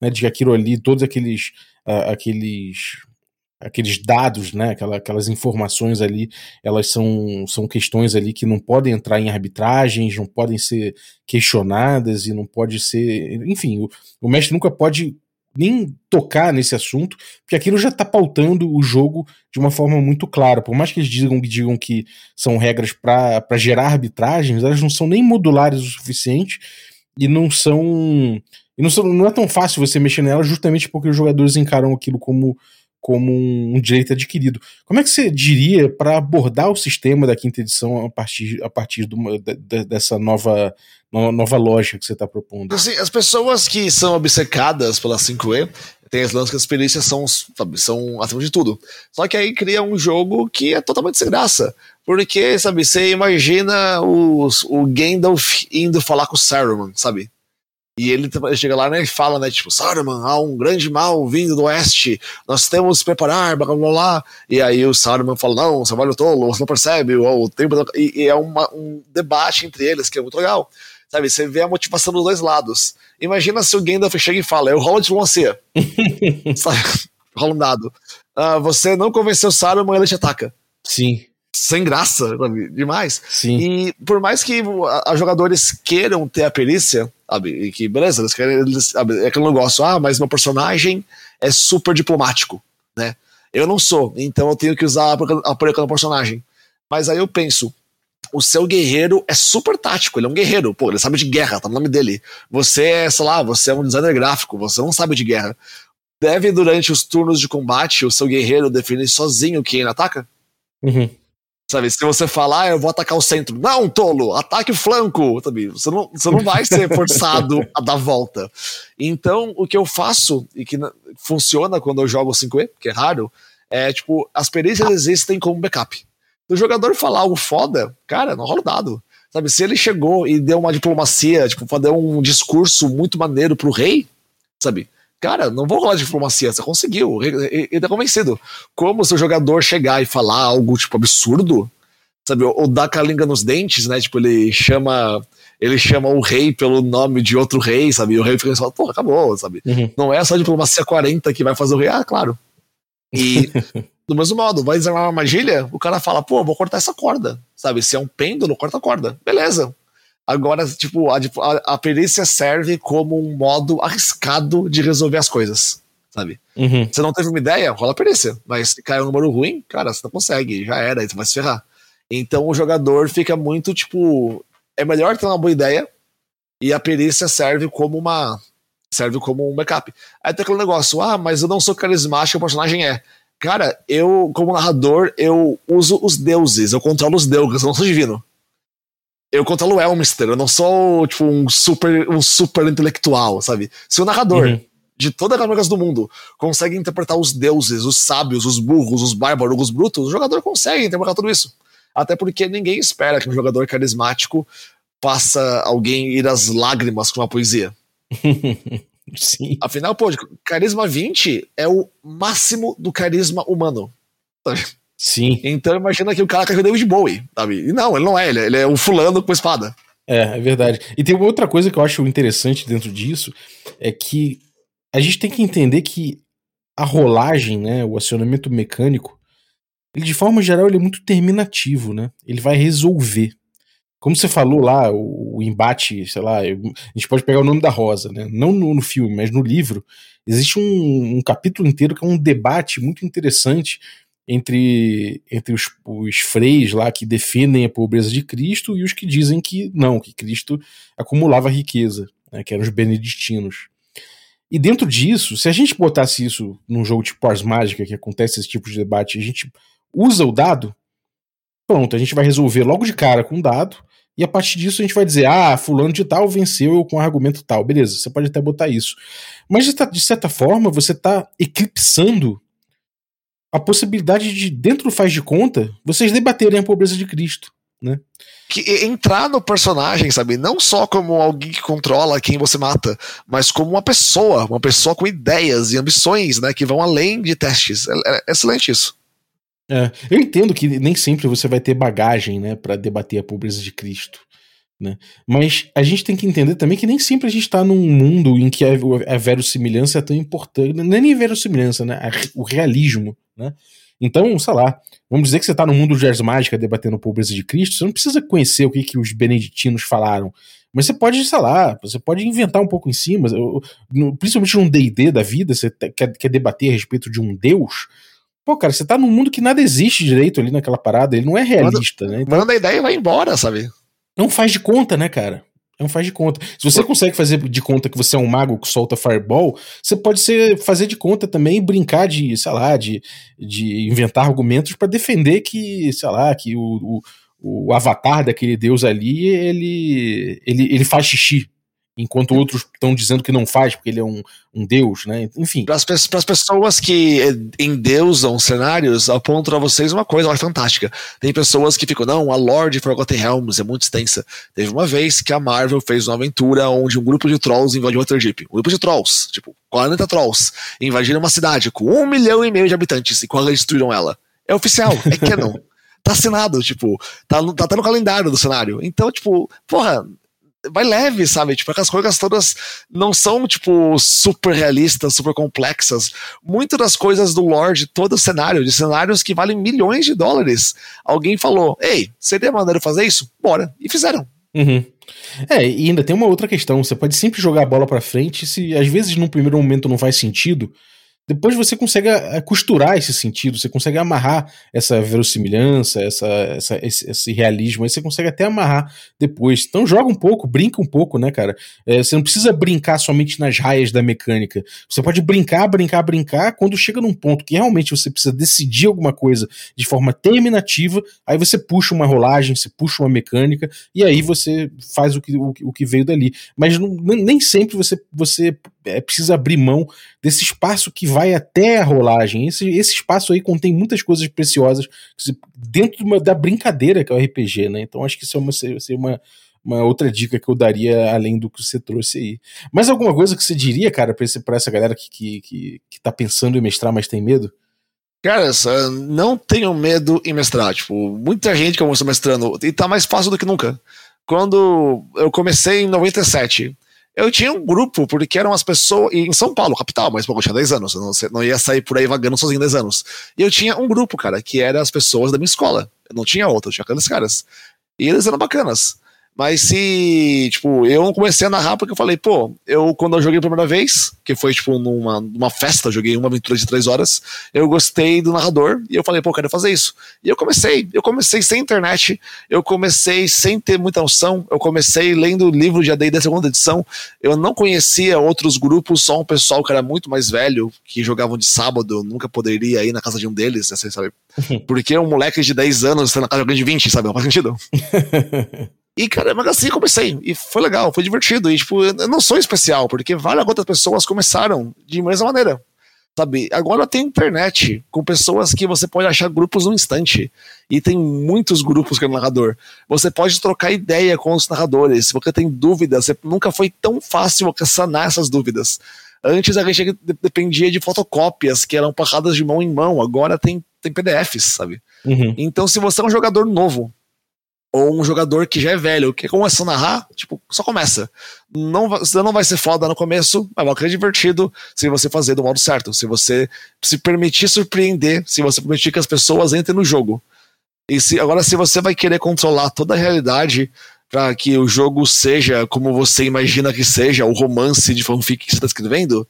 né? De que aquilo ali, todos aqueles, aqueles aqueles dados, né, aquelas, aquelas informações ali, elas são, são questões ali que não podem entrar em arbitragens, não podem ser questionadas e não pode ser, enfim, o, o mestre nunca pode nem tocar nesse assunto, porque aquilo já está pautando o jogo de uma forma muito clara. Por mais que eles digam, digam que são regras para gerar arbitragens, elas não são nem modulares o suficiente e não são. E não, são, não é tão fácil você mexer nelas justamente porque os jogadores encaram aquilo como como um, direito adquirido. Como é que você diria para abordar o sistema da quinta edição a partir, a partir de, dessa nova, nova lógica que você está propondo? Assim, as pessoas que são obcecadas pela 5E tem as lances que as experiências são, sabe, são acima de tudo. Só que aí cria um jogo que é totalmente sem graça. Porque, sabe, você imagina os, o Gandalf indo falar com o Saruman, sabe? E ele, chega lá né, e fala, né, tipo, Saruman, há um grande mal vindo do oeste, nós temos que preparar, blá blá blá. E aí o Saruman fala, não, você vai no tolo, você não percebe, o tempo. E, e é uma, um debate entre eles que é muito legal. Sabe, você vê a motivação dos dois lados. Imagina se o Gandalf chega e fala, eu rolo de diplomacia. Sabe? Rola um dado. Uh, você não convenceu o Saruman, ele te ataca. Sim sem graça, sabe? Demais. Sim. E por mais que os jogadores queiram ter a perícia, sabe? E que, beleza, eles querem. Eles, sabe? É aquele negócio, ah, mas meu personagem é super diplomático, né? Eu não sou, então eu tenho que usar a perícia no personagem. Mas aí eu penso, o seu guerreiro é super tático, ele é um guerreiro, pô, ele sabe de guerra, tá no nome dele. Você é, sei lá, você é um designer gráfico, você não sabe de guerra. Deve, durante os turnos de combate, o seu guerreiro definir sozinho quem ataca? Uhum. Sabe, se você falar, ah, eu vou atacar o centro. Não, tolo, ataque o flanco. Sabe? Você, não, você não vai ser forçado a dar volta. Então, o que eu faço, e que funciona quando eu jogo 5E, que é raro, é tipo, as perícias existem como backup. Se o jogador falar algo foda, cara, não rola dado. Sabe, se ele chegou e deu uma diplomacia, tipo, fazer um discurso muito maneiro pro rei, sabe? Cara, não vou rolar de diplomacia, você conseguiu, ele tá convencido. Como se o jogador chegar e falar algo, tipo, absurdo, sabe, ou, dar calinga nos dentes, né, tipo, ele chama ele chama o rei pelo nome de outro rei, sabe, e o rei fica assim, pô, acabou, sabe. Uhum. Não é só diplomacia 40 que vai fazer o rei, ah, claro. E, do mesmo modo, vai desarmar uma armadilha, o cara fala, pô, vou cortar essa corda, sabe, se é um pêndulo, corta a corda, beleza. Agora, tipo, a, a, a, perícia serve como um modo arriscado de resolver as coisas, sabe? Uhum. Você não teve uma ideia, rola a perícia. Mas se caiu um número ruim, cara, você não consegue, já era, aí você vai se ferrar. Então o jogador fica muito, tipo, é melhor ter uma boa ideia e a perícia serve como uma serve como um backup. Aí tem aquele negócio, ah, mas eu não sou carismático, o personagem é. Cara, eu, como narrador, eu uso os deuses, eu controlo os deuses, eu não sou divino eu controlo o Elmister, eu não sou, tipo, um super, um super intelectual, sabe? Se o narrador uhum. de todas as amigas do mundo consegue interpretar os deuses, os sábios, os burros, os bárbaros, os brutos, o jogador consegue interpretar tudo isso. Até porque ninguém espera que um jogador carismático faça alguém ir às lágrimas com uma poesia. Sim. Afinal, pô, carisma 20 é o máximo do carisma humano. Sabe? Sim. Então imagina que o cara caiu David Bowie, sabe? E não, ele não é, ele é, ele é um fulano com espada. É, é verdade. E tem uma outra coisa que eu acho interessante dentro disso, é que a gente tem que entender que a rolagem, né, o acionamento mecânico, ele de forma geral ele é muito terminativo, né? Ele vai resolver. Como você falou lá, o, o embate, sei lá, a gente pode pegar o nome da Rosa, né? Não no, no filme, mas no livro, existe um, um, capítulo inteiro que é um debate muito interessante entre, entre os, os freis lá que defendem a pobreza de Cristo e os que dizem que não, que Cristo acumulava riqueza, né? que eram os beneditinos. E dentro disso, se a gente botasse isso num jogo tipo Ars Mágica, que acontece esse tipo de debate, a gente usa o dado, pronto, a gente vai resolver logo de cara com o dado, e a partir disso a gente vai dizer, ah, fulano de tal venceu com argumento tal. Beleza, você pode até botar isso. Mas de certa forma, você está eclipsando a possibilidade de, dentro do faz de conta, vocês debaterem a pobreza de Cristo né? Que entrar no personagem, sabe? Não só como alguém que controla quem você mata, mas como uma pessoa, uma pessoa com ideias e ambições, né? Que vão além de testes. É, é excelente isso. É, eu entendo que nem sempre você vai ter bagagem, né, para debater a pobreza de Cristo. Né? Mas a gente tem que entender também que nem sempre a gente está num mundo em que a, a verossimilhança é tão importante. Não é nem verossimilhança, né? o realismo. Né? Então, sei lá, vamos dizer que você está no mundo de Mágica debatendo a pobreza de Cristo, você não precisa conhecer o que, que os beneditinos falaram. Mas você pode, sei lá, você pode inventar um pouco em cima, principalmente num D&D da vida, você quer, quer debater a respeito de um deus, Pô, cara, você tá num mundo que nada existe direito ali naquela parada, ele não é realista, manda, né? Então, manda a ideia e vai embora, sabe? Não faz de conta, né, cara? É um faz de conta. Se você consegue fazer de conta que você é um mago que solta fireball, você pode ser, fazer de conta também e brincar de, sei lá, de, de inventar argumentos para defender que, sei lá, que o, o, o, avatar daquele deus ali, ele, ele, ele faz xixi, enquanto outros estão dizendo que não faz porque ele é um, um deus, né? Enfim. Para as pessoas que endeusam cenários, aponto a vocês uma coisa é fantástica. Tem pessoas que ficam, não, a Lord Forgotten Realms é muito extensa. Teve uma vez que a Marvel fez uma aventura onde um grupo de trolls invadiu Waterdeep. Um grupo de trolls, tipo, 40 trolls, invadiram uma cidade com um milhão e meio de habitantes e quando eles destruíram ela. É oficial, é canon. tá assinado, tipo, tá, tá até no calendário do cenário. Então, tipo, porra, vai leve, sabe? Tipo, aquelas coisas todas não são, tipo, super realistas, super complexas. Muitas das coisas do Lorde, todo o cenário, de cenários que valem milhões de dólares. Alguém falou, ei, seria maneiro fazer isso? Bora. E fizeram. Uhum. É, e ainda tem uma outra questão. Você pode sempre jogar a bola para frente se às vezes num primeiro momento não faz sentido depois você consegue costurar esse sentido, você consegue amarrar essa verossimilhança, essa, essa esse, esse, realismo, aí você consegue até amarrar depois. Então joga um pouco, brinca um pouco, né, cara? É, você não precisa brincar somente nas raias da mecânica. Você pode brincar, brincar, brincar, quando chega num ponto que realmente você precisa decidir alguma coisa de forma terminativa, aí você puxa uma rolagem, você puxa uma mecânica, e aí você faz o que, o, o que veio dali. Mas não, nem sempre você, você é, precisa abrir mão desse espaço que vai até a rolagem. Esse, esse espaço aí contém muitas coisas preciosas dentro uma, da brincadeira que é o RPG, né? Então acho que isso é uma, seria uma, uma outra dica que eu daria além do que você trouxe aí. Mais alguma coisa que você diria, cara, pra essa galera que, que, que, que tá pensando em mestrar, mas tem medo? Cara, não tenham medo em mestrar. Tipo, muita gente começou mestrando e tá mais fácil do que nunca. Quando eu comecei em 97, eu tinha um grupo, porque eram as pessoas. Em São Paulo, capital, mas pô, eu tinha 10 anos, eu não, não ia sair por aí vagando sozinho 10 anos. E eu tinha um grupo, cara, que era as pessoas da minha escola. Eu não tinha outra, eu tinha aqueles caras. E eles eram bacanas. Mas se, tipo, eu comecei a narrar porque eu falei, pô, eu quando eu joguei a primeira vez, que foi, tipo, numa, numa festa, joguei uma aventura de três horas, eu gostei do narrador e eu falei, pô, eu quero fazer isso. E eu comecei, eu comecei sem internet, eu comecei sem ter muita noção, eu comecei lendo livro de AD da segunda edição, eu não conhecia outros grupos, só um pessoal que era muito mais velho, que jogavam de sábado, eu nunca poderia ir na casa de um deles, assim, sabe? Porque um moleque de 10 anos está na casa de alguém de 20, sabe? Não faz sentido. E, cara, mas assim comecei. E foi legal, foi divertido. E, tipo, eu não sou especial, porque várias outras pessoas começaram de mesma maneira. Sabe? Agora tem internet com pessoas que você pode achar grupos no instante. E tem muitos grupos que é narrador. Você pode trocar ideia com os narradores. Se você tem dúvidas, nunca foi tão fácil sanar essas dúvidas. Antes a gente dependia de fotocópias que eram passadas de mão em mão. Agora tem, tem PDFs, sabe? Uhum. Então, se você é um jogador novo ou um jogador que já é velho, que começa a narrar, tipo, só começa. Não, você não vai ser foda no começo, mas vai ser divertido se você fazer do modo certo, se você se permitir surpreender, se você permitir que as pessoas entrem no jogo. E se, agora, se você vai querer controlar toda a realidade para que o jogo seja como você imagina que seja, o romance de fanfic que você está escrevendo,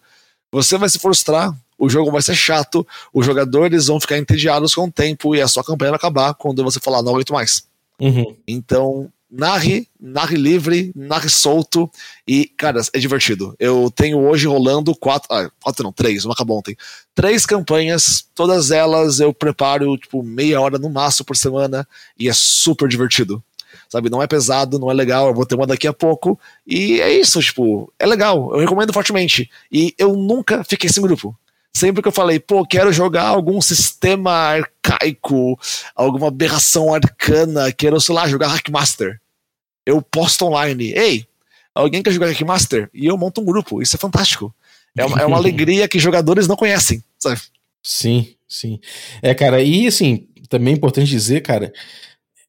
você vai se frustrar, o jogo vai ser chato, os jogadores vão ficar entediados com o tempo e a sua campanha vai acabar quando você falar não aguento mais. Uhum. Então, narre, narre livre, narre solto e, cara, é divertido. Eu tenho hoje rolando quatro, ah, quatro não, três, uma acabou ontem. Três campanhas, todas elas eu preparo, tipo, meia hora no máximo por semana e é super divertido. Sabe, não é pesado, não é legal, eu vou ter uma daqui a pouco. E é isso, tipo, é legal, eu recomendo fortemente. E eu nunca fiquei sem grupo sempre que eu falei, pô, quero jogar algum sistema arcaico, alguma aberração arcana, quero, sei lá, jogar Hackmaster. Eu posto online, ei, alguém quer jogar Hackmaster? E eu monto um grupo, isso é fantástico. É uma, é uma alegria que jogadores não conhecem, sabe? Sim, sim. É, cara, e assim, também é importante dizer, cara,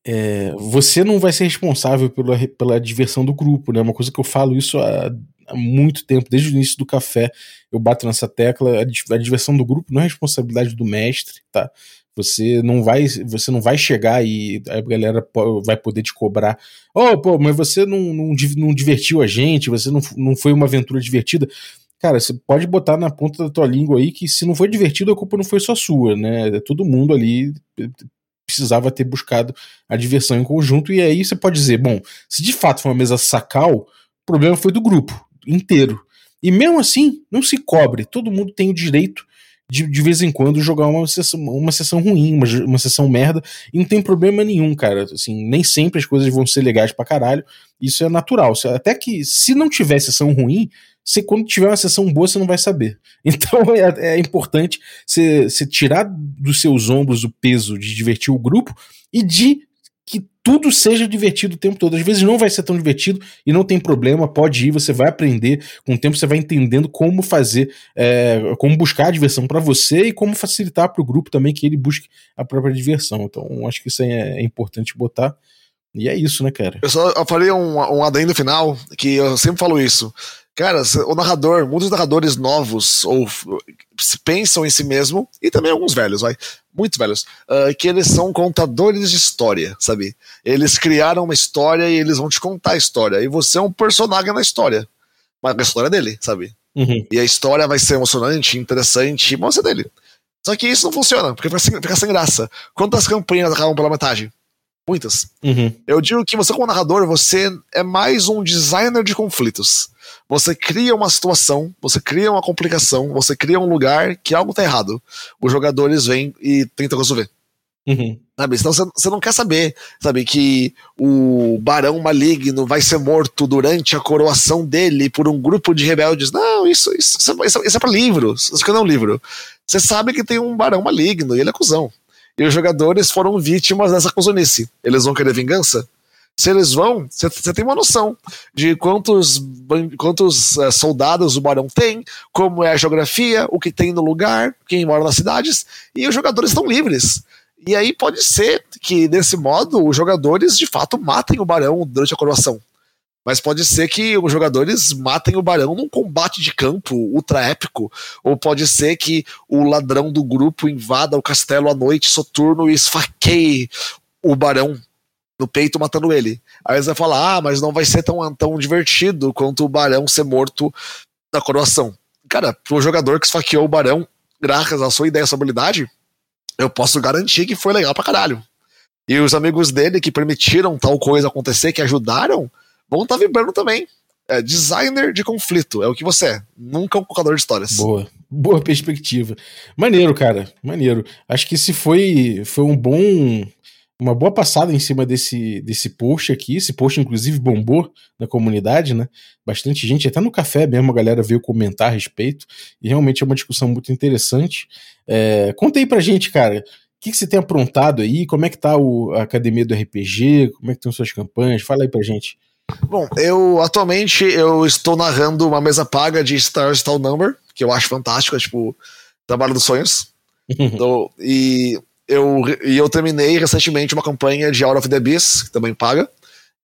é, você não vai ser responsável pela, pela diversão do grupo, né? Uma coisa que eu falo isso há há muito tempo, desde o início do café, eu bato nessa tecla. A, diversão do grupo não é responsabilidade do mestre, tá? Você não vai, você não vai chegar e a galera vai poder te cobrar. Oh, pô, mas você não, não, não divertiu a gente, você não, não foi uma aventura divertida. Cara, você pode botar na ponta da tua língua aí que se não foi divertido, a culpa não foi só sua, né? Todo mundo ali precisava ter buscado a diversão em conjunto. E aí você pode dizer, bom, se de fato foi uma mesa sacal, o problema foi do grupo inteiro. E mesmo assim, não se cobre. Todo mundo tem o direito de, de vez em quando jogar uma sessão, uma sessão ruim, uma, uma sessão merda, e não tem problema nenhum, cara. Assim, nem sempre as coisas vão ser legais pra caralho. Isso é natural. Até que se não tiver sessão ruim, você, quando tiver uma sessão boa, você não vai saber. Então é, é importante você tirar dos seus ombros o peso de divertir o grupo e de que tudo seja divertido o tempo todo. Às vezes não vai ser tão divertido e não tem problema, pode ir, você vai aprender. Com o tempo você vai entendendo como fazer, é, como buscar a diversão para você e como facilitar para o grupo também que ele busque a própria diversão. Então acho que isso é, é importante botar. E é isso, né, cara? Eu só eu falei um, um adendo final, que eu sempre falo isso. Cara, o narrador, muitos narradores novos ou pensam em si mesmo, e também alguns velhos, vai, muito velhos, uh, que eles são contadores de história, sabe? Eles criaram uma história e eles vão te contar a história. E você é um personagem na história. Mas a história é dele, sabe? Uhum. E a história vai ser emocionante, interessante, mas é dele. Só que isso não funciona, porque fica sem, fica sem graça. Quantas campanhas acabam pela metade? Muitas. Uhum. Eu digo que você, como narrador, você é mais um designer de conflitos. Você cria uma situação, você cria uma complicação, você cria um lugar que algo tá errado. Os jogadores vêm e tentam resolver. Uhum. Sabe? Então você não quer saber, sabe, que o barão maligno vai ser morto durante a coroação dele por um grupo de rebeldes. Não, isso, isso, isso, é, isso é pra livro. Isso aqui não é um livro. Você sabe que tem um barão maligno e ele é cuzão. E os jogadores foram vítimas dessa cuzonice. Eles vão querer vingança? Se eles vão, você tem uma noção de quantos, quantos uh, soldados o barão tem, como é a geografia, o que tem no lugar, quem mora nas cidades, e os jogadores estão livres. E aí pode ser que, desse modo, os jogadores de fato matem o barão durante a coroação. Mas pode ser que os jogadores matem o barão num combate de campo ultra épico. Ou pode ser que o ladrão do grupo invada o castelo à noite soturno e esfaqueie o barão no peito matando ele. Aí você vai falar, ah, mas não vai ser tão, tão divertido quanto o barão ser morto na coroação. Cara, pro jogador que esfaqueou o barão, graças à sua ideia, à sua habilidade, eu posso garantir que foi legal pra caralho. E os amigos dele que permitiram tal coisa acontecer, que ajudaram, estar tá vibrando também. É designer de conflito, é o que você é. Nunca um contador de histórias. Boa, boa perspectiva. Maneiro, cara, maneiro. Acho que se foi, foi um bom, uma boa passada em cima desse, desse post aqui. Esse post, inclusive, bombou na comunidade, né? Bastante gente, até no café mesmo, a galera veio comentar a respeito. E realmente é uma discussão muito interessante. É, conta aí pra gente, cara. O que, que você tem aprontado aí? Como é que tá o, a academia do RPG? Como é que estão suas campanhas? Fala aí pra gente. Bom, eu atualmente eu estou narrando uma mesa paga de Star Style Number, que eu acho fantástico, é tipo trabalho dos sonhos. então, e eu, e eu terminei recentemente uma campanha de Out of the Abyss, que também paga.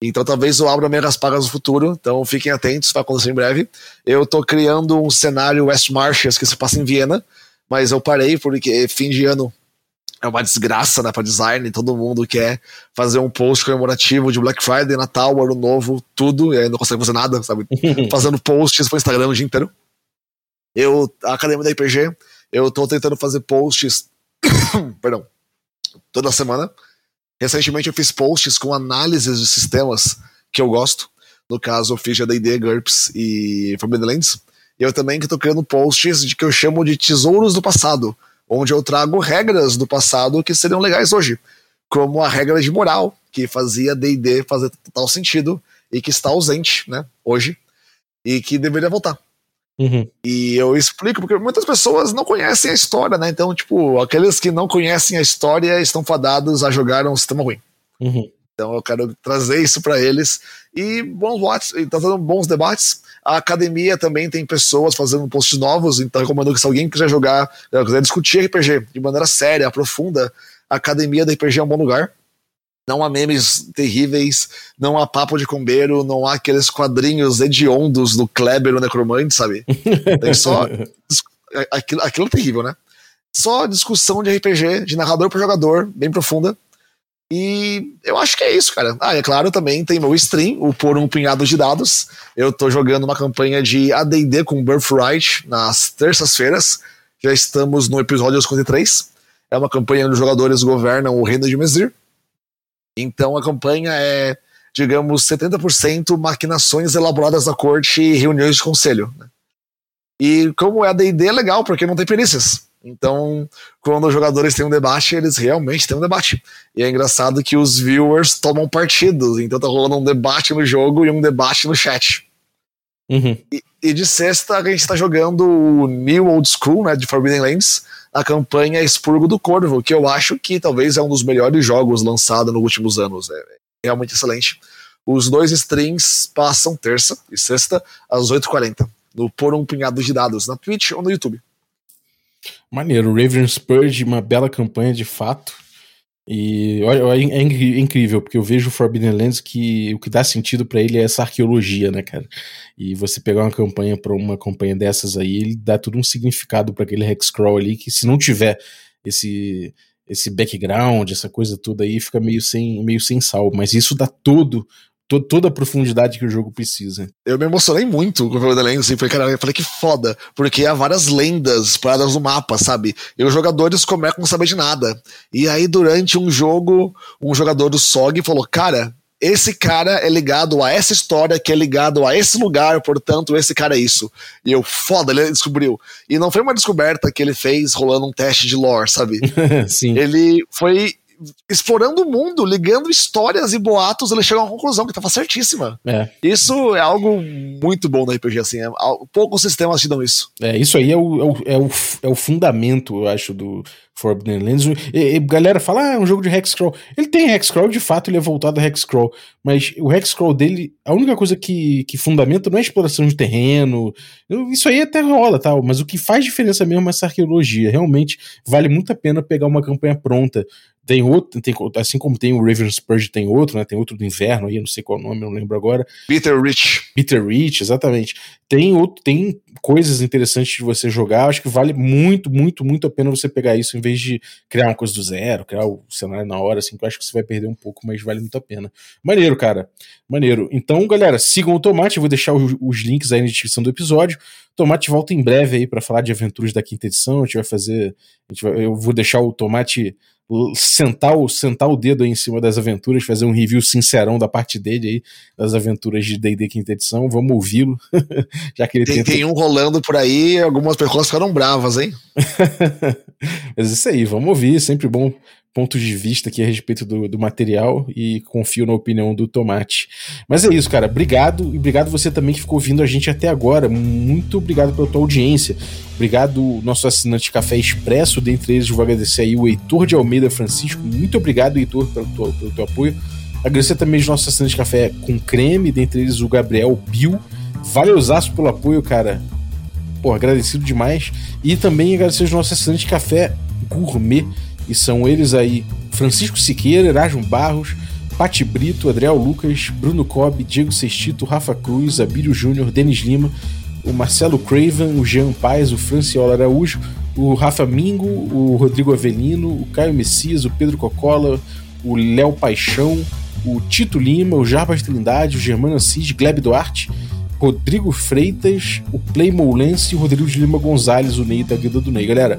Então talvez eu abra minhas pagas no futuro, então fiquem atentos, vai acontecer em breve. Eu tô criando um cenário West Marches que se passa em Viena, mas eu parei porque fim de ano é uma desgraça, né, pra design, todo mundo quer fazer um post comemorativo de Black Friday, Natal, Ano Novo, tudo, e aí não consegue fazer nada, sabe? Fazendo posts pro Instagram o dia inteiro. Eu, a Academia da RPG, eu tô tentando fazer posts, perdão, toda semana, Recentemente eu fiz posts com análises de sistemas que eu gosto. No caso, eu fiz a D&D, GURPS e Forbidden Lands. E eu também estou criando posts de que eu chamo de tesouros do passado, onde eu trago regras do passado que seriam legais hoje, como a regra de moral, que fazia D&D fazer total sentido e que está ausente, né, hoje, e que deveria voltar. Uhum. E eu explico, porque muitas pessoas não conhecem a história, né? Então, tipo, aqueles que não conhecem a história estão fadados a jogar um sistema ruim. Uhum. Então eu quero trazer isso para eles. E bons watts, tá fazendo bons debates. A academia também tem pessoas fazendo posts novos, então recomendo que se alguém quiser jogar, quiser discutir RPG de maneira séria, profunda, a academia da RPG é um bom lugar. Não há memes terríveis, não há papo de combeiro, não há aqueles quadrinhos hediondos do Kleber, o Necromante, sabe? Tem só. aquilo, aquilo é terrível, né? Só discussão de RPG, de narrador para jogador, bem profunda. E eu acho que é isso, cara. Ah, é claro, também tem meu stream, o Por um Punhado de Dados. Eu tô jogando uma campanha de ADD com Birthright nas terças-feiras. Já estamos no episódio 53. É uma campanha onde os jogadores governam o reino de Mesir. Então a campanha é, digamos, 70% maquinações elaboradas da corte e reuniões de conselho. Né? E como é a D&D é legal, porque não tem perícias. Então, quando os jogadores têm um debate, eles realmente têm um debate. E é engraçado que os viewers tomam partidos. Então tá rolando um debate no jogo e um debate no chat. Uhum. E, e, de sexta, a gente tá jogando o New Old School, né, de Forbidden Lands, a campanha Expurgo do Corvo, que eu acho que talvez é um dos melhores jogos lançados nos últimos anos. É realmente excelente. Os dois streams passam terça e sexta às 8h40, no Por um Punhado de Dados, na Twitch ou no YouTube. Maneiro, Raven Spurge, uma bela campanha de fato. E olha, é, é incrível, porque eu vejo o Forbidden Lands que o que dá sentido para ele é essa arqueologia, né, cara? E você pegar uma campanha para uma campanha dessas aí, ele dá todo um significado para aquele hexcrawl ali, que se não tiver esse esse background, essa coisa toda aí, fica meio sem, meio sem sal. Mas isso dá todo to, toda a profundidade que o jogo precisa. Eu me emocionei muito com o Lens, assim, porque, cara, eu falei que foda, porque há várias lendas paradas no mapa, sabe? E os jogadores começam a não saber de nada. E aí, durante um jogo, um jogador do SOG falou, cara, esse cara é ligado a essa história, que é ligado a esse lugar, portanto, esse cara é isso. E eu, foda, ele descobriu. E não foi uma descoberta que ele fez rolando um teste de lore, sabe? Sim. Ele foi explorando o mundo, ligando histórias e boatos, ele chega a uma conclusão que tava certíssima. É. Isso é algo muito bom no RPG, assim. É, poucos sistemas te dão isso. É, isso aí é o, é o, é o, é o fundamento, eu acho, do, Forbidden Lands. E, e, galera fala, ah, é um jogo de Hexcrawl. Ele tem Hexcrawl, de fato ele é voltado a Hexcrawl, mas o Hexcrawl dele, a única coisa que, que fundamenta não é exploração de terreno, isso aí até rola, tal, mas o que faz diferença mesmo é essa arqueologia. Realmente vale muito a pena pegar uma campanha pronta. Tem outro, tem, assim como tem o Raven Spurge, tem outro, né? Tem outro do inverno aí, não sei qual nome, não lembro agora. Peter Rich. Peter Rich, exatamente. Tem outro, tem coisas interessantes de você jogar. Acho que vale muito, muito, muito a pena você pegar isso em vez de criar uma coisa do zero, criar o cenário na hora, assim, que eu acho que você vai perder um pouco, mas vale muito a pena. Maneiro, cara. Maneiro. Então, galera, sigam o Tomate, eu vou deixar os, os links aí na descrição do episódio. Tomate volta em breve aí para falar de aventuras da quinta edição. A gente vai fazer. Gente vai, eu vou deixar o Tomate sentar o, sentar o dedo aí em cima das aventuras, fazer um review sincerão da parte dele aí, das aventuras de D&D quinta edição, vamos ouvi-lo, já que ele tem, tenta... tem um rolando por aí, algumas pessoas ficaram bravas, hein? Mas isso aí, vamos ouvir, sempre bom pontos de vista aqui a respeito do, do material e confio na opinião do Tomate. Mas é isso, cara. Obrigado e obrigado você também que ficou ouvindo a gente até agora. Muito obrigado pela tua audiência. Obrigado, nosso assinante Café Expresso, dentre eles vou agradecer aí o Heitor de Almeida Francisco. Muito obrigado, Heitor, pelo teu, pelo teu apoio. Agradecer também os nossos assinantes café com creme, dentre eles o Gabriel Bill. Valeuzaço pelo apoio, cara. Pô, agradecido demais. E também agradecer os nossos assinantes café gourmet E são eles aí: Francisco Siqueira, Erasmo Barros, Pati Brito, Adriel Lucas, Bruno Cobb, Diego Sextito, Rafa Cruz, Abílio Júnior, Denis Lima, o Marcelo Craven, o Jean Paes, o Franciola Araújo, o Rafa Mingo, o Rodrigo Avelino, o Caio Messias, o Pedro Cocola, o Léo Paixão, o Tito Lima, o Jarbas Trindade, o Germano Assis, Gleb Duarte, Rodrigo Freitas, o Play e o Rodrigo de Lima Gonzalez, o Ney da Guilda do Ney. Galera,